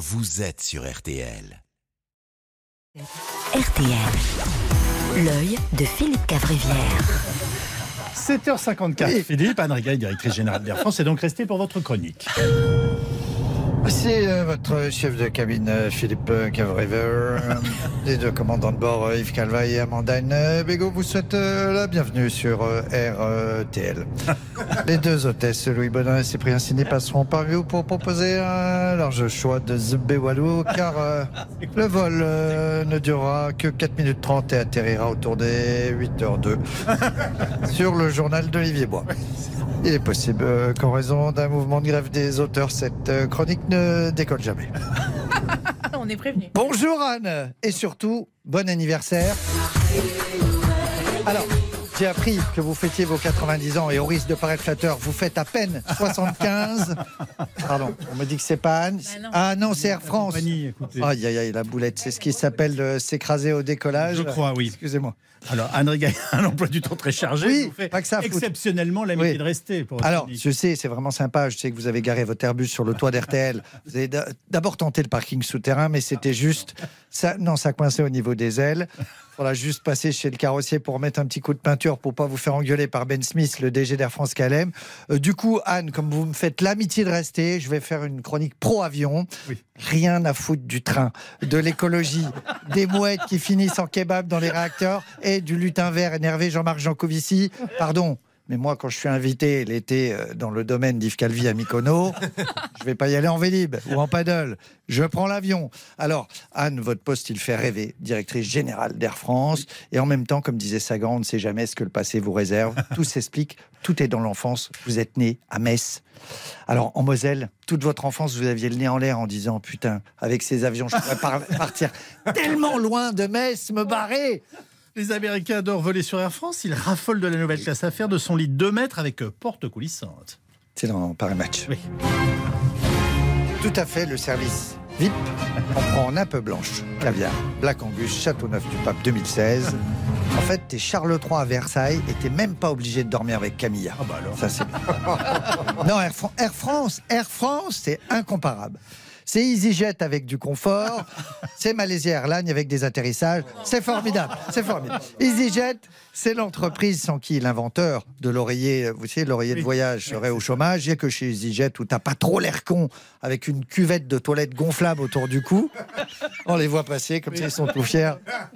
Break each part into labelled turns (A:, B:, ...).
A: vous êtes sur RTL.
B: RTL. L'œil de Philippe Cavrivière.
C: 7h54. Philippe, Anne Rigaille, directrice générale d'Air France, est donc resté pour votre chronique.
D: C'est euh, votre chef de cabine, euh, Philippe euh, Cavrever, les deux commandants de bord, euh, Yves Calva et euh, Bégaud, vous souhaitent euh, la bienvenue sur euh, RTL. les deux hôtesses, Louis Bonin et Cyprien Ciné, passeront parmi vous pour proposer un large choix de Zubé Walou, car euh, le vol euh, ne durera que 4 minutes 30 et atterrira autour des 8h02 sur le journal d'Olivier Bois. Il est possible euh, qu'en raison d'un mouvement de grève des auteurs, cette euh, chronique ne décolle jamais.
E: On est prévenu.
D: Bonjour Anne et surtout, bon anniversaire. Alors, j'ai appris que vous fêtiez vos 90 ans et au risque de paraître flatteur, vous faites à peine 75. Pardon, on me dit que c'est pas Anne.
E: Bah non.
D: Ah non, c'est Air France. Aïe aïe aïe, la boulette, c'est ce qui s'appelle euh, s'écraser au décollage.
C: Je crois, oui.
D: Excusez-moi.
C: Alors, Anne Rigaille a un emploi du temps très chargé.
D: Oui,
C: vous fait
D: pas que ça
C: exceptionnellement l'amitié
D: Oui.
C: de rester. Pour
D: Alors, je sais, c'est vraiment sympa. Je sais que vous avez garé votre Airbus sur le toit d'RTL. Vous avez d'a- d'abord tenté le parking souterrain, mais c'était juste. Ça, non, ça coinçait au niveau des ailes. Voilà, juste passer chez le carrossier pour mettre un petit coup de peinture pour pas vous faire engueuler par Ben Smith, le DG d'Air France KLM. Euh, du coup, Anne, comme vous me faites l'amitié de rester, je vais faire une chronique pro-avion.
C: Oui.
D: Rien à foutre du train, de l'écologie, des mouettes qui finissent en kebab dans les réacteurs et du lutin vert énervé Jean-Marc Jancovici. Pardon. Mais moi, quand je suis invité l'été euh, dans le domaine d'Yves Calvi à Mykonos, je vais pas y aller en Vélib ou en paddle. Je prends l'avion. Alors, Anne, votre poste, il fait rêver, directrice générale d'Air France. Et en même temps, comme disait Sagan, on ne sait jamais ce que le passé vous réserve. Tout s'explique, tout est dans l'enfance. Vous êtes né à Metz. Alors, en Moselle, toute votre enfance, vous aviez le nez en l'air en disant Putain, avec ces avions, je pourrais par- partir tellement loin de Metz, me barrer.
C: Les Américains adorent voler sur Air France. Ils raffolent de la nouvelle classe affaires de son lit de 2 mètres avec euh, porte coulissante.
D: C'est dans Paris Match.
C: Oui.
D: Tout à fait, le service VIP. On prend en nappe blanche, caviar, Black Angus, Châteauneuf du Pape 2016. En fait, t'es Charles III à Versailles et t'es même pas obligé de dormir avec Camilla.
C: Ah bah alors.
D: Ça, c'est bien. non, Air, Fran- Air France, Air France, c'est incomparable. C'est EasyJet avec du confort, c'est Malaysia Airlines avec des atterrissages, c'est formidable, c'est formidable. EasyJet, c'est l'entreprise sans qui l'inventeur de l'oreiller, vous savez, l'oreiller de voyage serait au chômage. Il n'y a que chez EasyJet où t'as pas trop l'air con avec une cuvette de toilette gonflable autour du cou. On les voit passer comme ça, ils sont tout fiers.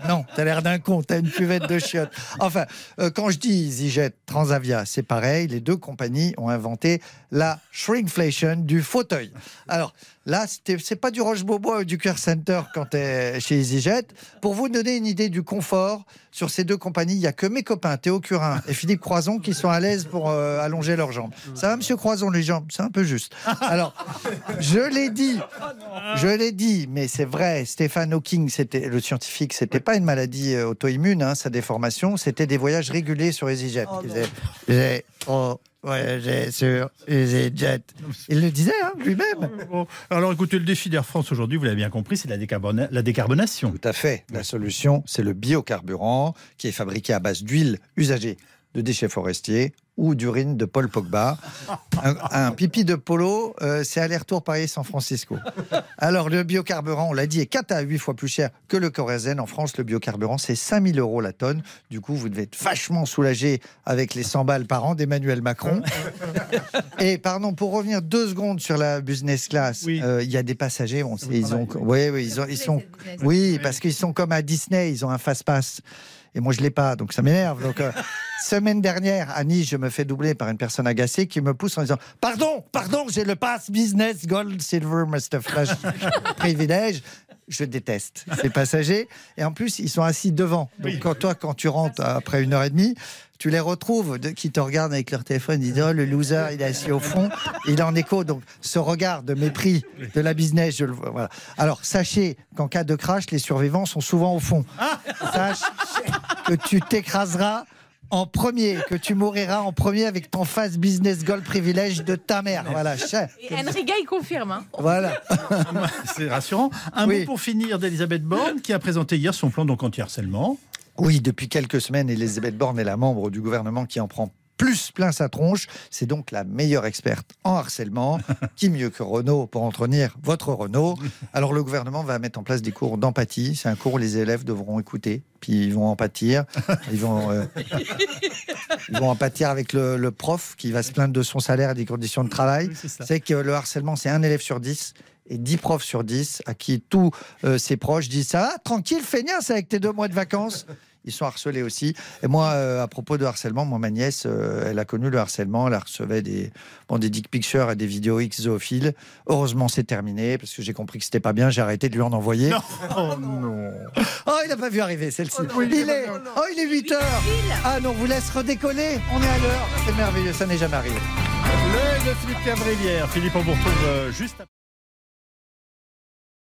D: Non, t'as l'air d'un con, t'as une cuvette de chiottes. Enfin, euh, quand je dis EasyJet, Transavia, c'est pareil. Les deux compagnies ont inventé la shrinkflation du fauteuil. Alors là, c'est pas du Roche-Beaubois ou du Care Center quand t'es chez EasyJet. Pour vous donner une idée du confort sur ces deux compagnies, il y a que mes copains Théo Curin et Philippe Croison qui sont à l'aise pour euh, allonger leurs jambes. Ça va, Monsieur Croison, les jambes? C'est un peu juste. Alors, je l'ai dit, je l'ai dit, mais c'est vrai. Stephen Hawking, c'était le scientifique, c'était pas une maladie euh, auto-immune, hein, sa déformation, c'était des voyages réguliers sur EasyJet. Disait, j'ai trop voyagé sur EasyJet. Il le disait hein, lui-même.
C: Bon, alors écoutez, le défi d'Air France aujourd'hui, vous l'avez bien compris, c'est la, décarbona- la décarbonation.
D: Tout à fait. La solution, c'est le biocarburant qui est fabriqué à base d'huile usagée de déchets forestiers ou d'urine de Paul Pogba. Un, un pipi de polo, euh, c'est aller-retour Paris-San Francisco. Alors, le biocarburant, on l'a dit, est 4 à 8 fois plus cher que le kérosène. En France, le biocarburant, c'est 5000 euros la tonne. Du coup, vous devez être vachement soulagé avec les 100 balles par an d'Emmanuel Macron. Et pardon, pour revenir deux secondes sur la business class,
C: Oui.
D: euh, il y a des passagers, on sait, ils ont, oui, oui, ils ont, ils sont, oui, parce qu'ils sont comme à Disney, ils ont un fast-pass. Et moi, je l'ai pas, donc ça m'énerve. Donc, euh, semaine dernière, à Nice, je me fais doubler par une personne agacée qui me pousse en disant Pardon, pardon, j'ai le pass business, gold, silver, master flash, privilège. Je déteste ces passagers. Et en plus, ils sont assis devant. Donc,
C: Oui.
D: quand toi, quand tu rentres après une heure et demie, tu les retrouves de- qui te regardent avec leur téléphone. Ils disent Oh, le loser, il est assis au fond. Il est en écho. Donc, ce regard de mépris de la business, je le vois. Voilà. Alors, sachez qu'en cas de crash, les survivants sont souvent au fond. Sache que tu t'écraseras en premier, que tu mouriras en premier avec ton face business gold privilège de ta mère. Voilà, cher.
E: Et Enriga, il confirme. hein.
D: Voilà.
C: C'est rassurant. Un
D: Oui.
C: mot pour finir d'Elisabeth Borne qui a présenté hier son plan donc anti-harcèlement.
D: Oui, depuis quelques semaines, Elisabeth Borne est la membre du gouvernement qui en prend plus plein sa tronche. C'est donc la meilleure experte en harcèlement. Qui mieux que Renault pour entretenir votre Renault Alors le gouvernement va mettre en place des cours d'empathie. C'est un cours où les élèves devront écouter, puis ils vont en pâtir. Ils vont, euh, ils vont en pâtir avec le, le prof qui va se plaindre de son salaire et des conditions de travail.
C: Oui,
D: c'est que le harcèlement, c'est un élève sur 10 et 10 profs sur 10 à qui tous euh, ses proches disent ça, va, tranquille, feignasse avec tes deux mois de vacances. Ils sont harcelés aussi. Et moi, euh, à propos de harcèlement, moi, ma nièce, euh, elle a connu le harcèlement. Elle recevait des, bon, des dick pictures et des vidéos X zoophiles. Heureusement, c'est terminé parce que j'ai compris que c'était pas bien. J'ai arrêté de lui en envoyer.
C: Non. Oh non.
D: Oh, il n'a pas vu arriver celle-ci. il, est, oh, il est 8 heures. Ah non, on vous laisse redécoller. On est à l'heure. C'est merveilleux. Ça n'est jamais arrivé.
C: L'œil de Philippe Cavrivière. Philippe, on vous retrouve euh, juste après.